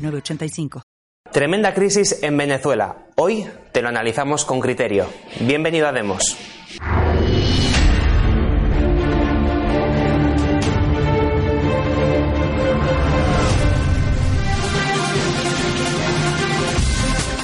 906985. Tremenda crisis en Venezuela. Hoy te lo analizamos con criterio. Bienvenido a Demos.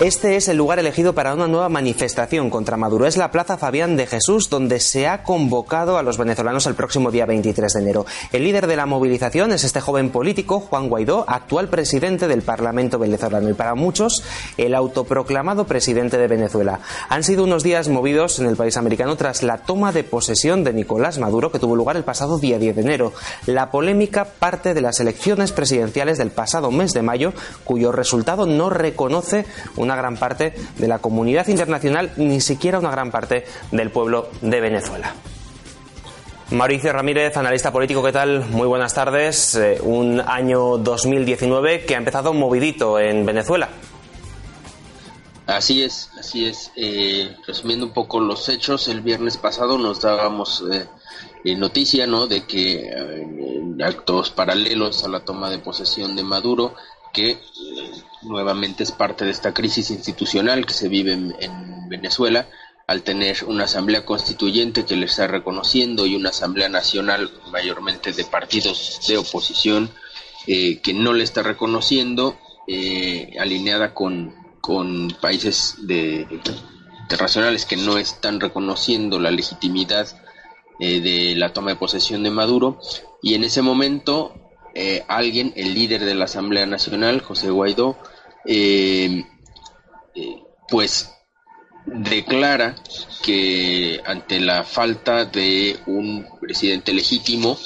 Este es el lugar elegido para una nueva manifestación contra Maduro. Es la Plaza Fabián de Jesús, donde se ha convocado a los venezolanos el próximo día 23 de enero. El líder de la movilización es este joven político, Juan Guaidó, actual presidente del Parlamento venezolano y para muchos el autoproclamado presidente de Venezuela. Han sido unos días movidos en el país americano tras la toma de posesión de Nicolás Maduro, que tuvo lugar el pasado día 10 de enero. La polémica parte de las elecciones presidenciales del pasado mes de mayo, cuyo resultado no reconoce una gran parte de la comunidad internacional, ni siquiera una gran parte del pueblo de Venezuela. Mauricio Ramírez, analista político, ¿qué tal? Muy buenas tardes. Eh, un año 2019 que ha empezado movidito en Venezuela. Así es, así es. Eh, resumiendo un poco los hechos, el viernes pasado nos dábamos eh, noticia ¿no? de que actos paralelos a la toma de posesión de Maduro, que nuevamente es parte de esta crisis institucional que se vive en, Venezuela al tener una asamblea constituyente que le está reconociendo y una asamblea nacional mayormente de partidos de oposición eh, que no le está reconociendo, eh, alineada con, con países de, internacionales que no están reconociendo la legitimidad eh, de la toma de posesión de Maduro. Y en ese momento alguien, el líder de la Asamblea Nacional, José Guaidó, eh, eh, pues declara que ante la falta de un presidente legítimo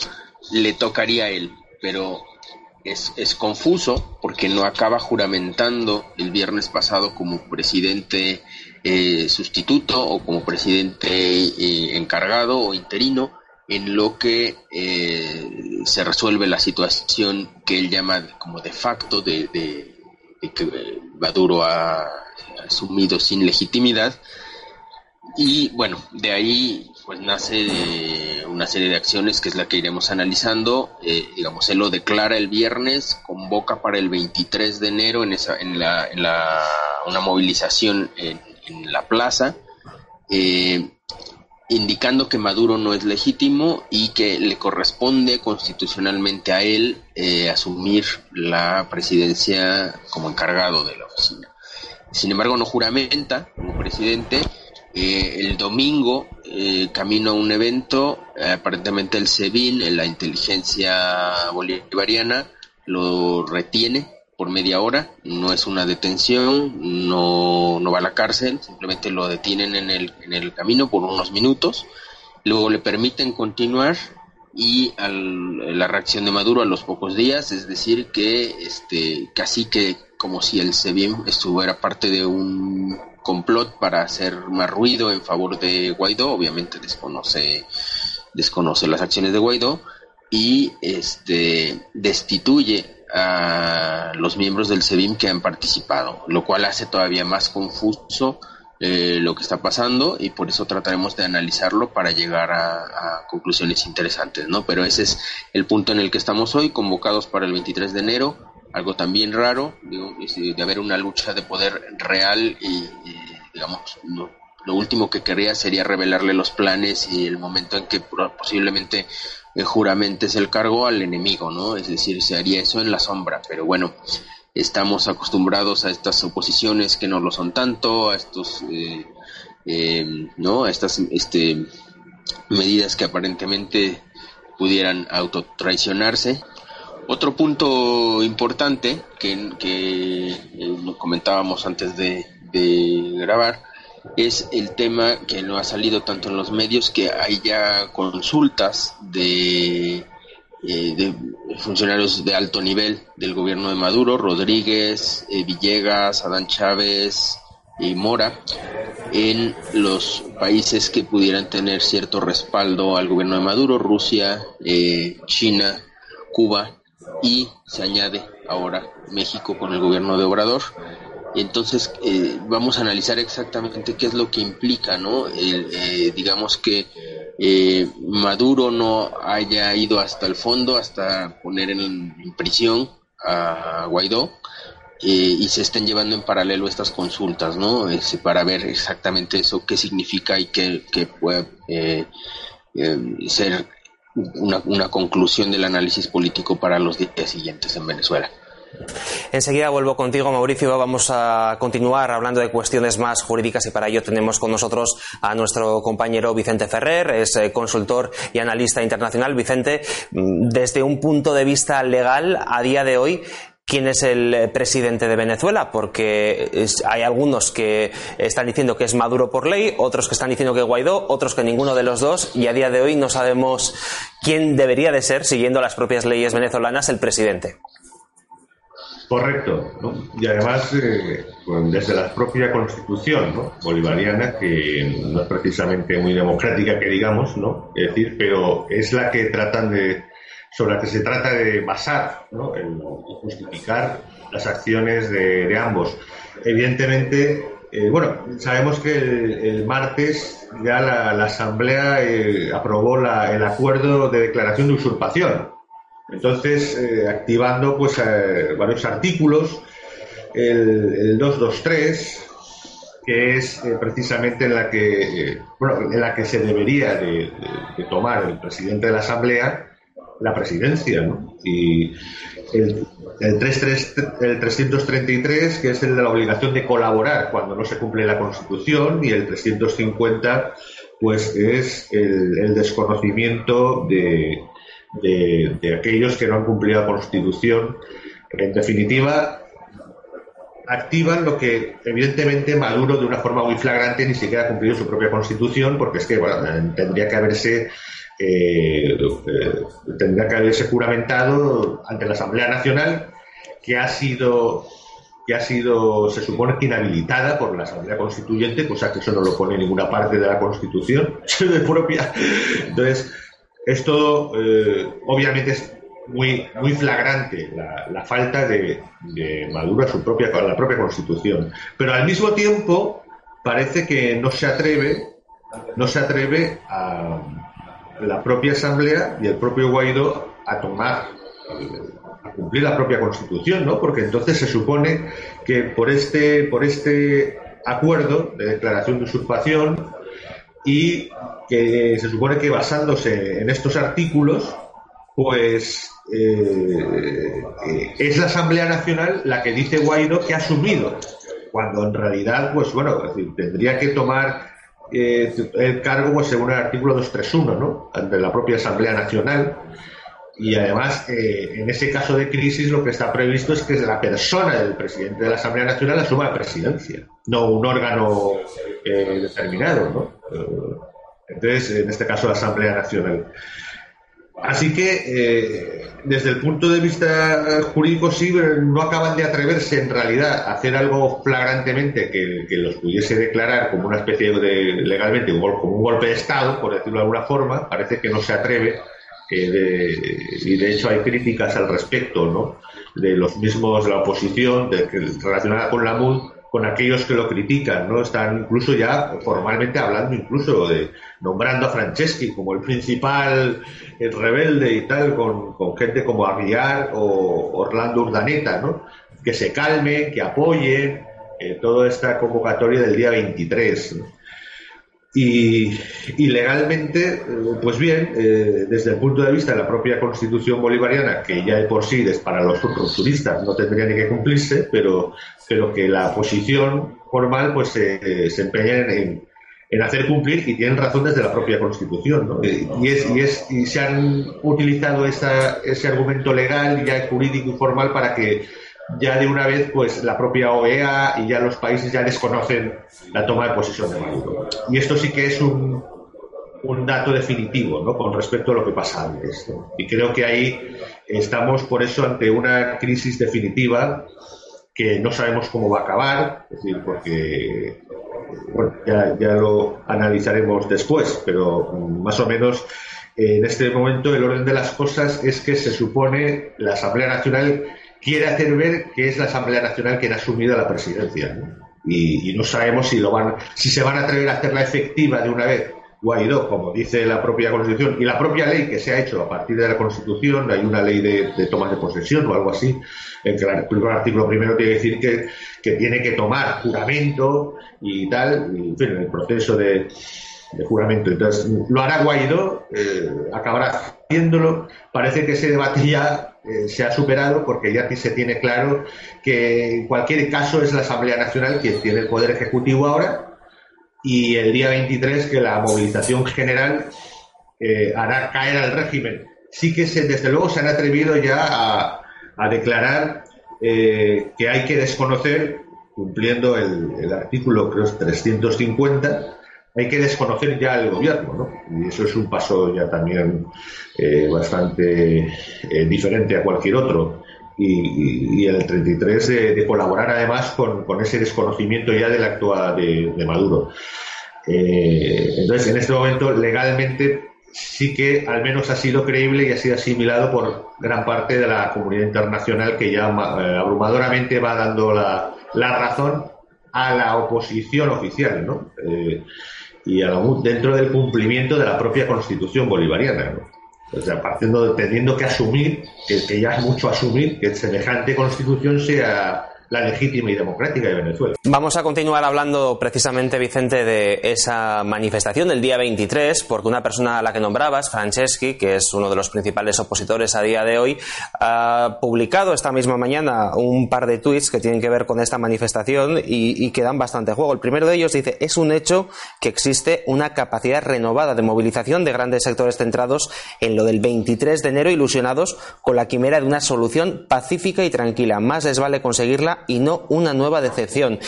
le tocaría a él, pero es, es, confuso porque no acaba juramentando el viernes pasado como presidente eh, sustituto o como presidente encargado o interino en lo que se resuelve la situación que él llama como de facto de, que Maduro ha asumido sin legitimidad. Y bueno, de ahí pues nace una serie de acciones que es la que iremos analizando. Eh, digamos, él lo declara el viernes, convoca para el 23 de enero en, esa, en, la, en la, una movilización en, la plaza. Eh, indicando que Maduro no es legítimo y que le corresponde constitucionalmente a él eh, asumir la presidencia como encargado de la oficina. Sin embargo, no juramenta como presidente. Eh, el domingo, eh, camino a un evento, aparentemente el SEBIN, la inteligencia bolivariana, lo retiene por media hora, no es una detención, no, no va a la cárcel, simplemente lo detienen en el, en el camino por unos minutos, luego le permiten continuar y al, la reacción de Maduro a los pocos días, es decir, que este, casi que como si el SEBIN estuviera parte de un complot para hacer más ruido en favor de Guaidó, obviamente desconoce, desconoce las acciones de Guaidó y este, destituye a los miembros del SEBIM que han participado, lo cual hace todavía más confuso eh, lo que está pasando y por eso trataremos de analizarlo para llegar a, conclusiones interesantes, ¿no? Pero ese es el punto en el que estamos hoy, convocados para el 23 de enero, algo también raro, de haber una lucha de poder real y, digamos, lo último que querría sería revelarle los planes y el momento en que posiblemente eh, juramentes el cargo al enemigo, ¿no? Es decir, se haría eso en la sombra, pero bueno, estamos acostumbrados a estas oposiciones que no lo son tanto, a estos, eh, eh, ¿no? A estas este, medidas que aparentemente pudieran autotraicionarse. Otro punto importante que, que comentábamos antes de, de grabar es el tema que no ha salido tanto en los medios, que hay ya consultas de eh, funcionarios de alto nivel del gobierno de Maduro, Rodríguez, eh, Villegas, Adán Chávez y Mora, en los países que pudieran tener cierto respaldo al gobierno de Maduro, Rusia, eh, China, Cuba y se añade ahora México con el gobierno de Obrador. Entonces vamos a analizar exactamente qué es lo que implica, ¿no? digamos que eh, Maduro no haya ido hasta el fondo, hasta poner en, prisión a Guaidó, eh, y se estén llevando en paralelo estas consultas, ¿no? Este, para ver exactamente eso, qué significa y qué, puede eh, ser una, una conclusión del análisis político para los días siguientes en Venezuela. Enseguida vuelvo contigo, Mauricio. Vamos a continuar hablando de cuestiones más jurídicas y para ello tenemos con nosotros a nuestro compañero Vicente Ferrer, es eh, consultor y analista internacional. Vicente, mm, desde un punto de vista legal, a día de hoy, quién es el eh, presidente de Venezuela, porque hay algunos que están diciendo que es Maduro por ley, otros que están diciendo que Guaidó, otros que ninguno de los dos, y a día de hoy no sabemos quién debería de ser, siguiendo las propias leyes venezolanas, el presidente. Correcto, y además eh, desde la propia constitución bolivariana, que no es precisamente muy democrática que digamos, ¿no? es decir, pero es la que tratan de, sobre la que se trata de basar ¿no? y justificar las acciones de, ambos. Evidentemente, eh, bueno, sabemos que el, martes ya la, Asamblea eh, aprobó el acuerdo de declaración de usurpación entonces, eh, activando pues eh, varios artículos, el, 223, que es eh, precisamente en la que, bueno, en la que se debería de, tomar el presidente de la Asamblea la presidencia, ¿no? Y el, el, 333, que es el de la obligación de colaborar cuando no se cumple la Constitución, y el 350, pues es el desconocimiento de, de, aquellos que no han cumplido la Constitución. En definitiva, activan lo que evidentemente Maduro de una forma muy flagrante ni siquiera ha cumplido su propia constitución porque es que tendría que haberse eh, tendría que haberse juramentado ante la Asamblea Nacional que ha sido que ha sido se supone que inhabilitada por la Asamblea Constituyente cosa que eso no lo pone ninguna parte de la Constitución propia entonces esto eh, obviamente es muy, muy flagrante la, falta de, Maduro a su propia, la propia constitución. Pero al mismo tiempo parece que no se atreve, no se atreve a la propia Asamblea y el propio Guaidó a tomar a cumplir la propia constitución, ¿no? Porque entonces se supone que por este, por este acuerdo de declaración de usurpación y que se supone que basándose en estos artículos, pues eh, es la Asamblea Nacional la que dice Guaidó que ha asumido, cuando en realidad, pues bueno, tendría que tomar eh, el cargo pues, según el artículo 231, ¿no? Ante la propia Asamblea Nacional. Y además, eh, en ese caso de crisis, lo que está previsto es que la persona del presidente de la Asamblea Nacional asuma la presidencia, no un órgano determinado, ¿no? Entonces, en este caso, la Asamblea Nacional. Así que, eh, desde el punto de vista jurídico, sí, no acaban de atreverse en realidad a hacer algo flagrantemente que, los pudiese declarar como una especie de, legalmente, como un golpe de Estado, por decirlo de alguna forma. Parece que no se atreve, y de hecho hay críticas al respecto, ¿no? De los mismos la oposición, de, relacionada con la MUD, con aquellos que lo critican, ¿no? Están incluso ya formalmente hablando incluso de nombrando a Franceschi como el principal el rebelde y tal, con, gente como Aguiar o Orlando Urdaneta, ¿no? Que se calme, que apoye eh, toda esta convocatoria del día 23. Y, legalmente, eh, pues bien, eh, desde el punto de vista de la propia constitución bolivariana, que ya de por sí para los rupturistas no tendría ni que cumplirse, pero, pero que la posición formal pues se empeña en, en, hacer cumplir y tienen razón desde la propia constitución. Y, es, y, es, y se han utilizado esa, ese argumento legal, ya jurídico y formal, para que ya de una vez pues la propia OEA y ya los países ya desconocen la toma de posesión de Maduro. Y esto sí que es un un dato definitivo ¿no? con respecto a lo que pasa antes. Y creo que ahí estamos por eso ante una crisis definitiva que no sabemos cómo va a acabar, es decir, porque bueno, ya, ya lo analizaremos después, pero más o menos en este momento el orden de las cosas es que se supone la Asamblea Nacional quiere hacer ver que es la Asamblea Nacional quien ha asumido la presidencia. Y, y, no sabemos si lo van, si se van a atrever a hacerla efectiva de una vez Guaidó, como dice la propia Constitución, y la propia ley que se ha hecho a partir de la Constitución, hay una ley de, de toma de posesión o algo así, en que el artículo primero tiene que decir que, que tiene que tomar juramento y tal, y en fin, el proceso de, de juramento. Entonces, lo hará Guaidó, eh, acabará haciéndolo. Parece que ese debate ya eh, se ha superado porque ya se tiene claro que en cualquier caso es la Asamblea Nacional quien tiene el poder ejecutivo ahora y el día 23 que la movilización general eh, hará caer al régimen. Sí que se, desde luego se han atrevido ya a, declarar eh, que hay que desconocer, cumpliendo el, el artículo creo 350, hay que desconocer ya el gobierno, ¿no? Y eso es un paso ya también eh, bastante eh, diferente a cualquier otro. Y, y, el 33 de, de colaborar además con, ese desconocimiento ya del actual de, de Maduro. Eh, entonces, en este momento, legalmente, sí que al menos ha sido creíble y ha sido asimilado por gran parte de la comunidad internacional que ya abrumadoramente va dando la, la, razón a la oposición oficial, ¿no? Eh, y a la, dentro del cumplimiento de la propia constitución bolivariana, ¿no? O sea, partiendo, teniendo que asumir, que, que, ya es mucho asumir, que semejante constitución sea la legítima y democrática de Venezuela. Vamos a continuar hablando precisamente, Vicente, de esa manifestación del día 23, porque una persona a la que nombrabas, Franceschi, que es uno de los principales opositores a día de hoy, ha publicado esta misma mañana un par de tweets que tienen que ver con esta manifestación y, y que dan bastante juego. El primero de ellos dice, es un hecho que existe una capacidad renovada de movilización de grandes sectores centrados en lo del 23 de enero, ilusionados con la quimera de una solución pacífica y tranquila. Más les vale conseguirla y no una nueva decepción.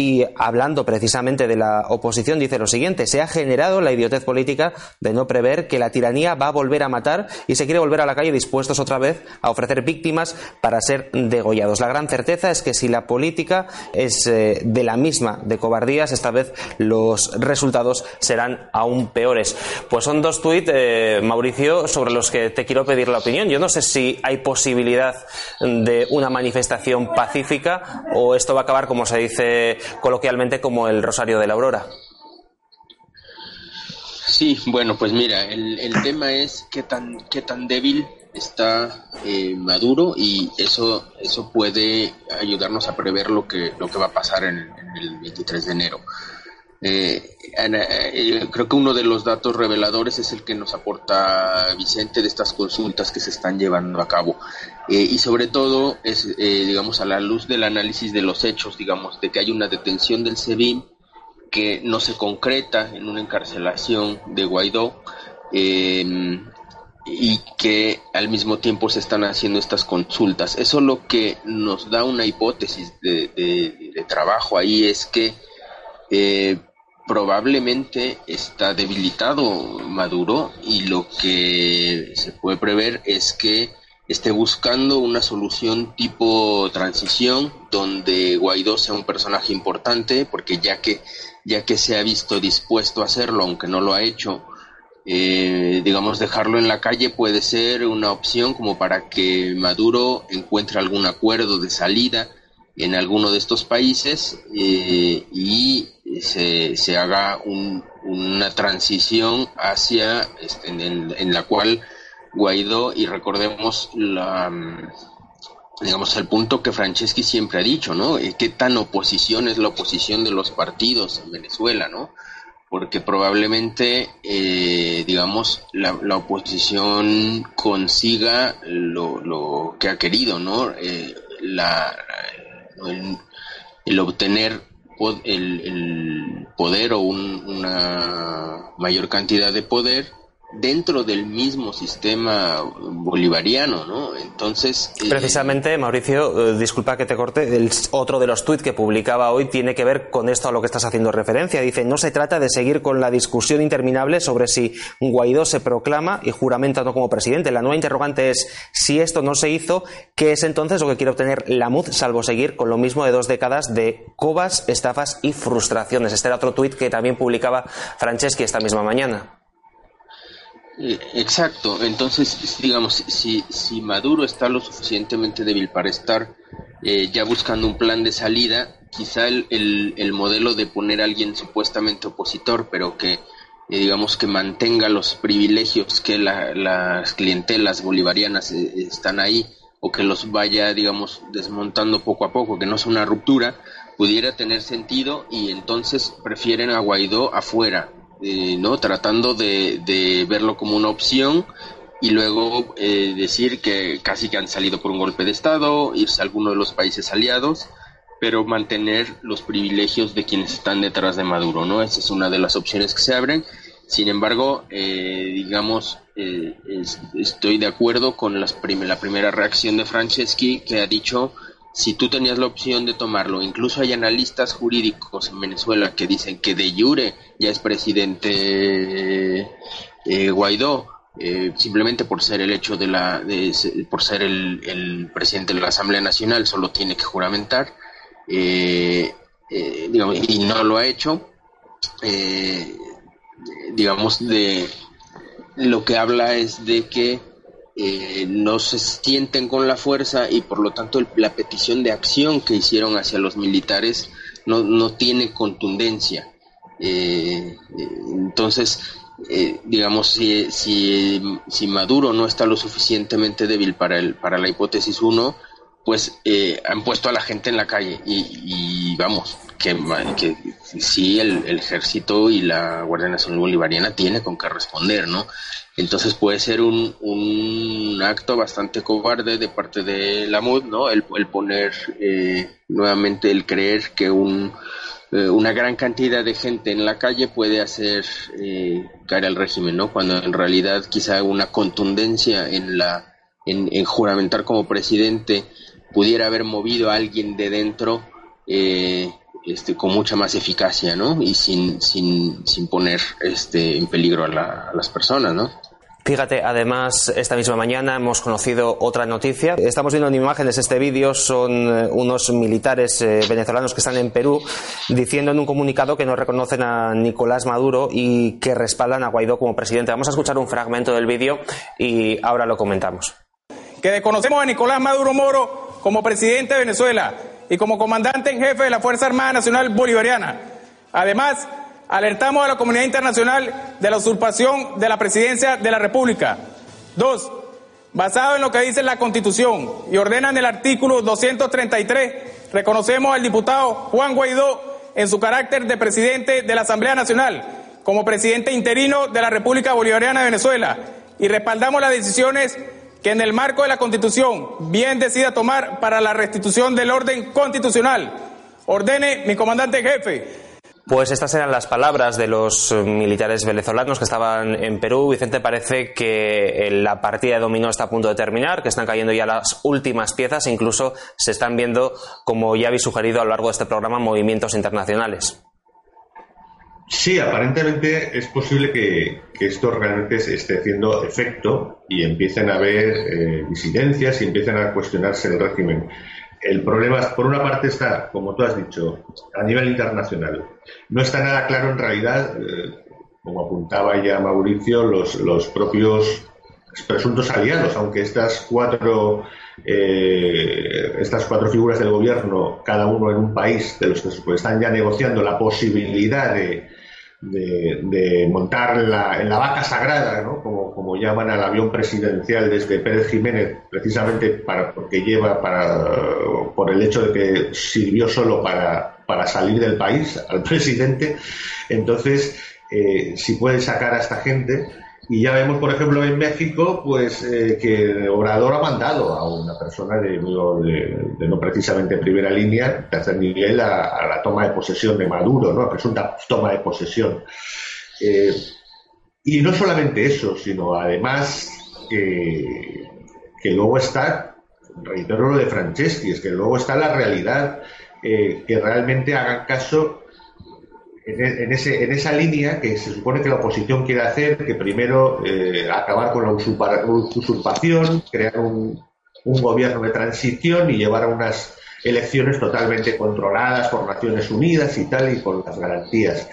Y hablando precisamente de la oposición, dice lo siguiente, se ha generado la idiotez política de no prever que la tiranía va a volver a matar y se quiere volver a la calle dispuestos otra vez a ofrecer víctimas para ser degollados. La gran certeza es que si la política es eh, de la misma de cobardías, esta vez los resultados serán aún peores. Pues son dos tuits, eh, Mauricio, sobre los que te quiero pedir la opinión. Yo no sé si hay posibilidad de una manifestación pacífica o esto va a acabar, como se dice coloquialmente como el Rosario de la Aurora. Sí, bueno, pues mira, el, el tema es qué tan, qué tan débil está eh, Maduro y eso, eso puede ayudarnos a prever lo que, lo que va a pasar en, en el 23 de enero. Eh, eh, creo que uno de los datos reveladores es el que nos aporta Vicente de estas consultas que se están llevando a cabo. Eh, y sobre todo es, eh, digamos, a la luz del análisis de los hechos, digamos, de que hay una detención del SEBIN que no se concreta en una encarcelación de Guaidó y que al mismo tiempo se están haciendo estas consultas. Eso lo que nos da una hipótesis de, trabajo ahí es que probablemente está debilitado Maduro y lo que se puede prever es que esté buscando una solución tipo transición donde Guaidó sea un personaje importante porque ya que ya que se ha visto dispuesto a hacerlo aunque no lo ha hecho eh, digamos dejarlo en la calle puede ser una opción como para que Maduro encuentre algún acuerdo de salida en alguno de estos países eh, y se, se haga un, una transición hacia este, en, en, la cual Guaidó y recordemos la digamos el punto que Franceschi siempre ha dicho, ¿no? Eh, ¿Qué tan oposición es la oposición de los partidos en Venezuela, ¿no? Porque probablemente, eh, digamos, la, la, oposición consiga lo, lo, que ha querido, ¿no? Eh, la, el, el obtener el, el, poder o un, una mayor cantidad de poder dentro del mismo sistema bolivariano, ¿no? Entonces... Eh, Precisamente, Mauricio, eh, disculpa que te corte, el, otro de los tuits que publicaba hoy tiene que ver con esto a lo que estás haciendo referencia. Dice, no se trata de seguir con la discusión interminable sobre si Guaidó se proclama y juramenta no como presidente. La nueva interrogante es, si esto no se hizo, ¿qué es entonces lo que quiere obtener la MUD, salvo seguir con lo mismo de dos décadas de cobas, estafas y frustraciones? Este era otro tuit que también publicaba Franceschi esta misma mañana. Eh, exacto, entonces digamos, si, si Maduro está lo suficientemente débil para estar eh, ya buscando un plan de salida, quizá el, el, modelo de poner a alguien supuestamente opositor, pero que eh, digamos que mantenga los privilegios que las clientelas bolivarianas están ahí o que los vaya, digamos, desmontando poco a poco, que no sea una ruptura, pudiera tener sentido y entonces prefieren a Guaidó afuera, eh, ¿no? Tratando de, verlo como una opción y luego eh, decir que casi que han salido por un golpe de Estado, irse a alguno de los países aliados, pero mantener los privilegios de quienes están detrás de Maduro, ¿no? Esa es una de las opciones que se abren. Sin embargo, eh, digamos, estoy de acuerdo con la primera reacción de Franceschi, que ha dicho si tú tenías la opción de tomarlo, incluso hay analistas jurídicos en Venezuela que dicen que de jure ya es presidente eh, Guaidó, eh, simplemente por ser el hecho de la, por ser el, presidente de la Asamblea Nacional, solo tiene que juramentar, eh, digamos, y no lo ha hecho, digamos, de lo que habla es de que eh, no se sienten con la fuerza y por lo tanto la petición de acción que hicieron hacia los militares no, no tiene contundencia. Eh, entonces, eh, digamos, si, si, si, Maduro no está lo suficientemente débil para, el, para la hipótesis 1, pues han puesto a la gente en la calle y, vamos, que, que sí el, el, ejército y la Guardia Nacional Bolivariana tiene con qué responder, ¿no? Entonces puede ser un, un acto bastante cobarde de parte de la MUD, ¿no? El, poner eh, nuevamente, el creer que un, eh, una gran cantidad de gente en la calle puede hacer eh, caer al régimen, ¿no? Cuando en realidad quizá una contundencia en la en, en juramentar como presidente pudiera haber movido a alguien de dentro eh, este, con mucha más eficacia, ¿no? Y sin, sin, sin poner este, en peligro a, a las personas, ¿no? Fíjate, además, esta misma mañana hemos conocido otra noticia. Estamos viendo en imágenes este vídeo, son eh, unos militares eh, venezolanos que están en Perú diciendo en un comunicado que no reconocen a Nicolás Maduro y que respaldan a Guaidó como presidente. Vamos a escuchar un fragmento del vídeo y ahora lo comentamos. Que desconocemos a Nicolás Maduro Moro como presidente de Venezuela y como comandante en jefe de la Fuerza Armada Nacional Bolivariana. Además, alertamos a la comunidad internacional de la usurpación de la presidencia de la República. Dos, basado en lo que dice la Constitución y ordena en el artículo 233, reconocemos al diputado Juan Guaidó en su carácter de presidente de la Asamblea Nacional como presidente interino de la República Bolivariana de Venezuela y respaldamos las decisiones que en el marco de la Constitución bien decida tomar para la restitución del orden constitucional. Ordene mi comandante jefe pues estas eran las palabras de los militares venezolanos que estaban en Perú. Vicente, parece que la partida de dominó está a punto de terminar, que están cayendo ya las últimas piezas incluso se están viendo, como ya habéis sugerido a lo largo de este programa, movimientos internacionales. Sí, aparentemente es posible que, esto realmente esté haciendo efecto y empiecen a haber eh, disidencias y empiecen a cuestionarse el régimen. El problema, por una parte, está, como tú has dicho, a nivel internacional. No está nada claro en realidad, eh, como apuntaba ya Mauricio, los, los propios presuntos aliados, aunque estas cuatro eh, estas cuatro figuras del gobierno, cada uno en un país de los que están ya negociando la posibilidad de, de, montar la, en la vaca sagrada, ¿no? como, como llaman al avión presidencial desde Pérez Jiménez, precisamente para, porque lleva para, por el hecho de que sirvió solo para, para salir del país al presidente. Entonces, eh, si puede sacar a esta gente, y ya vemos, por ejemplo, en México, pues eh, que Obrador ha mandado a una persona de, no precisamente primera línea, tercer nivel, a, la toma de posesión de Maduro, ¿no? presunta toma de posesión. Eh, y no solamente eso, sino además que, que luego está, reitero lo de Franceschi, es que luego está la realidad, eh, que realmente hagan caso en, ese, en, esa línea que se supone que la oposición quiere hacer, que primero eh, acabar con la usurpación, crear un, gobierno de transición y llevar a unas elecciones totalmente controladas por Naciones Unidas y tal, y con las garantías.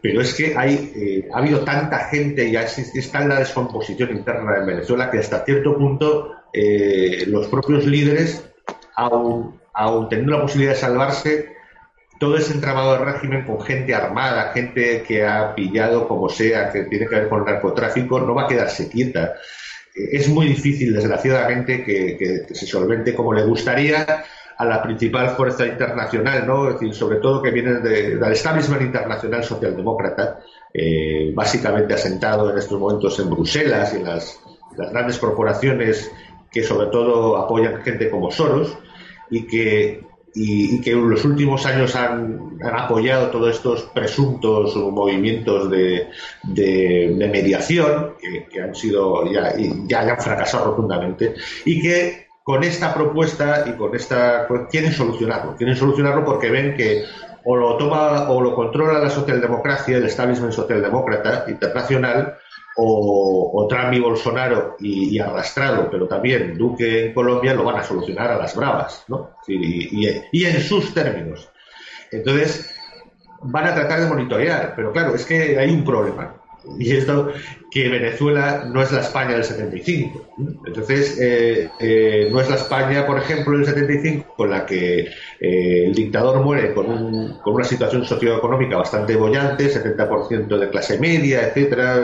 Pero es que hay, eh, ha habido tanta gente, ya está en la descomposición interna en Venezuela, que hasta cierto punto eh, los propios líderes, aún, aún teniendo la posibilidad de salvarse, todo ese entramado de régimen con gente armada, gente que ha pillado como sea, que tiene que ver con el narcotráfico, no va a quedarse quieta. Eh, es muy difícil, desgraciadamente, que, se solvente como le gustaría a la principal fuerza internacional, ¿no? Es decir, sobre todo que viene del establishment internacional socialdemócrata, eh, básicamente asentado en estos momentos en Bruselas y en las, grandes corporaciones que sobre todo apoyan gente como Soros y que y, que en los últimos años han, apoyado todos estos presuntos movimientos de, mediación que, han sido ya, ya han fracasado rotundamente y que con esta propuesta y con esta quieren solucionarlo. Quieren solucionarlo porque ven que o lo toma o lo controla la socialdemocracia el establishment socialdemócrata internacional o, Trump y Bolsonaro y, arrastrado, pero también Duque en Colombia lo van a solucionar a las bravas, ¿no? Y, y, en sus términos. Entonces, van a tratar de monitorear, pero claro, es que hay un problema. Y esto que Venezuela no es la España del 75. Entonces, eh, eh, no es la España, por ejemplo, del 75, con la que eh, el dictador muere con, un, con una situación socioeconómica bastante bollante, 70% de clase media, etcétera,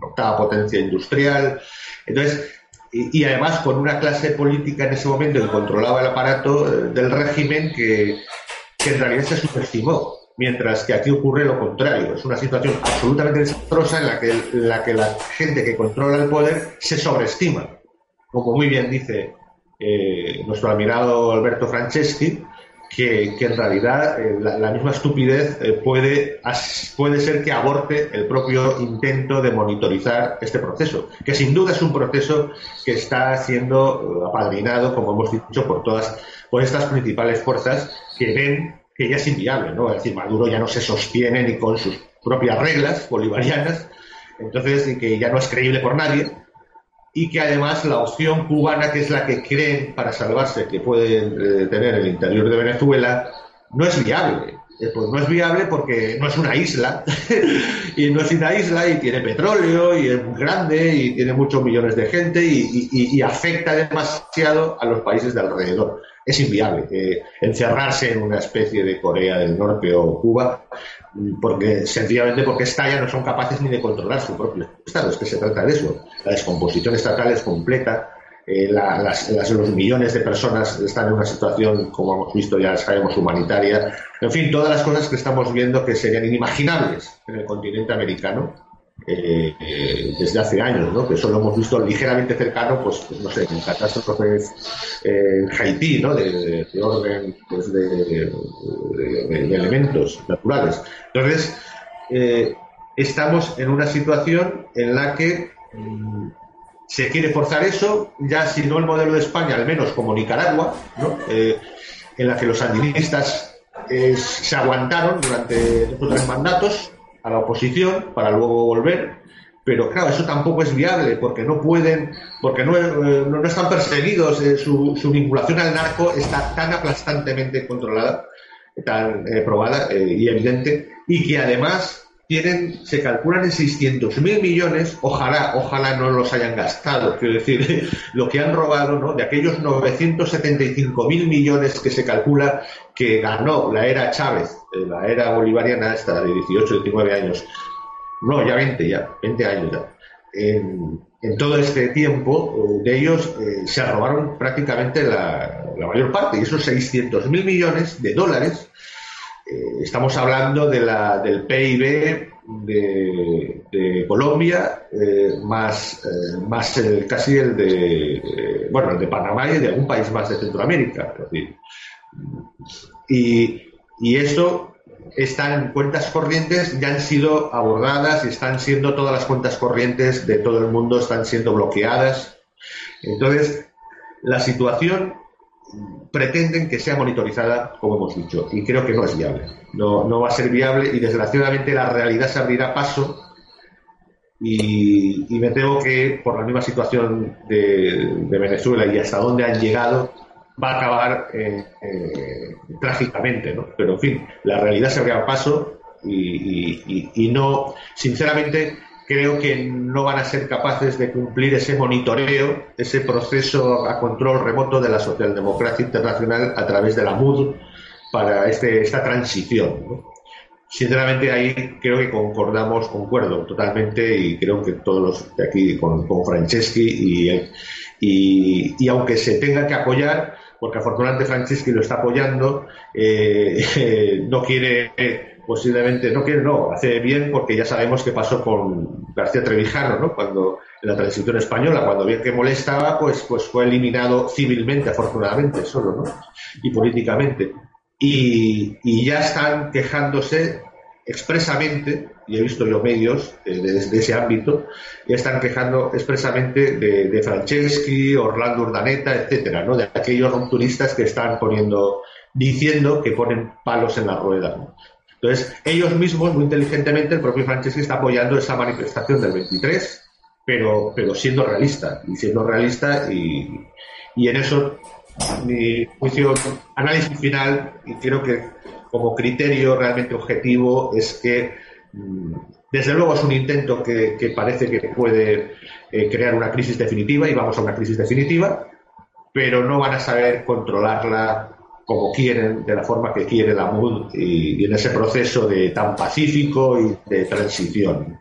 octava potencia industrial. Entonces, y, además con una clase política en ese momento que controlaba el aparato del régimen que, que en realidad se subestimó mientras que aquí ocurre lo contrario. Es una situación absolutamente desastrosa en la que, la, que la gente que controla el poder se sobreestima. Como muy bien dice eh, nuestro admirado Alberto Franceschi, que, en realidad eh, la, misma estupidez eh, puede, puede ser que aborte el propio intento de monitorizar este proceso, que sin duda es un proceso que está siendo apadrinado, como hemos dicho, por todas por estas principales fuerzas que ven que ya es inviable, ¿no? Es decir, Maduro ya no se sostiene ni con sus propias reglas bolivarianas, entonces, que ya no es creíble por nadie, y que además la opción cubana, que es la que creen para salvarse que pueden eh, tener el interior de Venezuela, no es viable. Eh, pues no es viable porque no es una isla, y no es una isla y tiene petróleo y es muy grande y tiene muchos millones de gente y afecta demasiado a los países de alrededor es inviable encerrarse en una especie de Corea del Norte o Cuba porque sencillamente porque ya no son capaces ni de controlar su propio estado es que se trata de eso. La descomposición estatal es completa eh, los millones de personas están en una situación como hemos visto ya sabemos humanitaria. En fin todas las cosas que estamos viendo que serían inimaginables en el continente americano eh, eh, desde hace años, ¿no? que solo hemos visto ligeramente cercano, pues, pues no sé, en catástrofes en Haití, ¿no? de, orden pues, de, elementos naturales. Entonces, eh, estamos en una situación en la que mm, se quiere forzar eso, ya si no el modelo de España, al menos como Nicaragua, ¿no? en la que los sandinistas se aguantaron durante estos tres mandatos a la oposición para luego volver. Pero claro, eso tampoco es viable porque no pueden, porque no, eh, no, están perseguidos, eh, su, su, vinculación al narco está tan aplastantemente controlada, tan eh, probada y evidente, y que además se calculan en 600 mil millones, ojalá, ojalá no los hayan gastado, quiero decir, lo que han robado, ¿no? De aquellos 975 mil millones que se calcula que ganó la era Chávez, eh, la era bolivariana esta de 18, 19 años, no, ya 20, ya, 20 años ya. En, todo este tiempo eh, de ellos eh, se robaron prácticamente la, la, mayor parte, y esos 600 mil millones de dólares estamos hablando de la, del PIB de, Colombia, eh, más, eh, más casi el de, bueno, el de Panamá y de algún país más de Centroamérica. y, y esto están cuentas corrientes ya han sido abordadas y están siendo todas las cuentas corrientes de todo el mundo están siendo bloqueadas. Entonces, la situación pretenden que sea monitorizada, como hemos dicho, y creo que no es viable. No, no va a ser viable y desgraciadamente la realidad se abrirá paso y, me temo que por la misma situación de, Venezuela y hasta dónde han llegado, va a acabar eh, eh, trágicamente, ¿no? Pero en fin, la realidad se abrirá paso y, y no, sinceramente, creo que no van a ser capaces de cumplir ese monitoreo, ese proceso a control remoto de la socialdemocracia internacional a través de la MUD para este, esta transición. Sinceramente ahí creo que concordamos, concuerdo totalmente y creo que todos los de aquí con, Franceschi y, y, aunque se tenga que apoyar, porque afortunadamente Franceschi lo está apoyando, eh, no quiere posiblemente no quiere, no, hace bien porque ya sabemos qué pasó con García Trevijano, ¿no? Cuando en la transición española, cuando vio que molestaba, pues, pues fue eliminado civilmente, afortunadamente, solo, ¿no? Y políticamente. Y, ya están quejándose expresamente, y he visto yo medios desde de, ese ámbito, ya están quejando expresamente de, de Franceschi, Orlando Urdaneta, etcétera, ¿no? De aquellos rupturistas que están poniendo, diciendo que ponen palos en la rueda. ¿no? Entonces, ellos mismos, muy inteligentemente, el propio Franceschi está apoyando esa manifestación del 23, pero, pero siendo realista, y siendo realista, y, en eso mi juicio, análisis final, y creo que como criterio realmente objetivo, es que mm, desde luego es un intento que, parece que puede eh, crear una crisis definitiva y vamos a una crisis definitiva, pero no van a saber controlarla como quieren, de la forma que quiere la MUD y, en ese proceso de tan pacífico y de transición.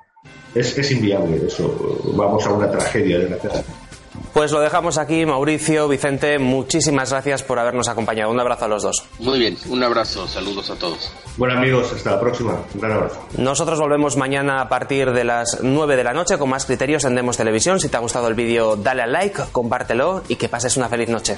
Es, es inviable eso, vamos a una tragedia desgraciadamente. Pues lo dejamos aquí, Mauricio, Vicente, muchísimas gracias por habernos acompañado. Un abrazo a los dos. Muy bien, un abrazo, saludos a todos. Bueno amigos, hasta la próxima. Un gran abrazo. Nosotros volvemos mañana a partir de las 9 de la noche con más criterios en Demos Televisión. Si te ha gustado el vídeo, dale al like, compártelo y que pases una feliz noche.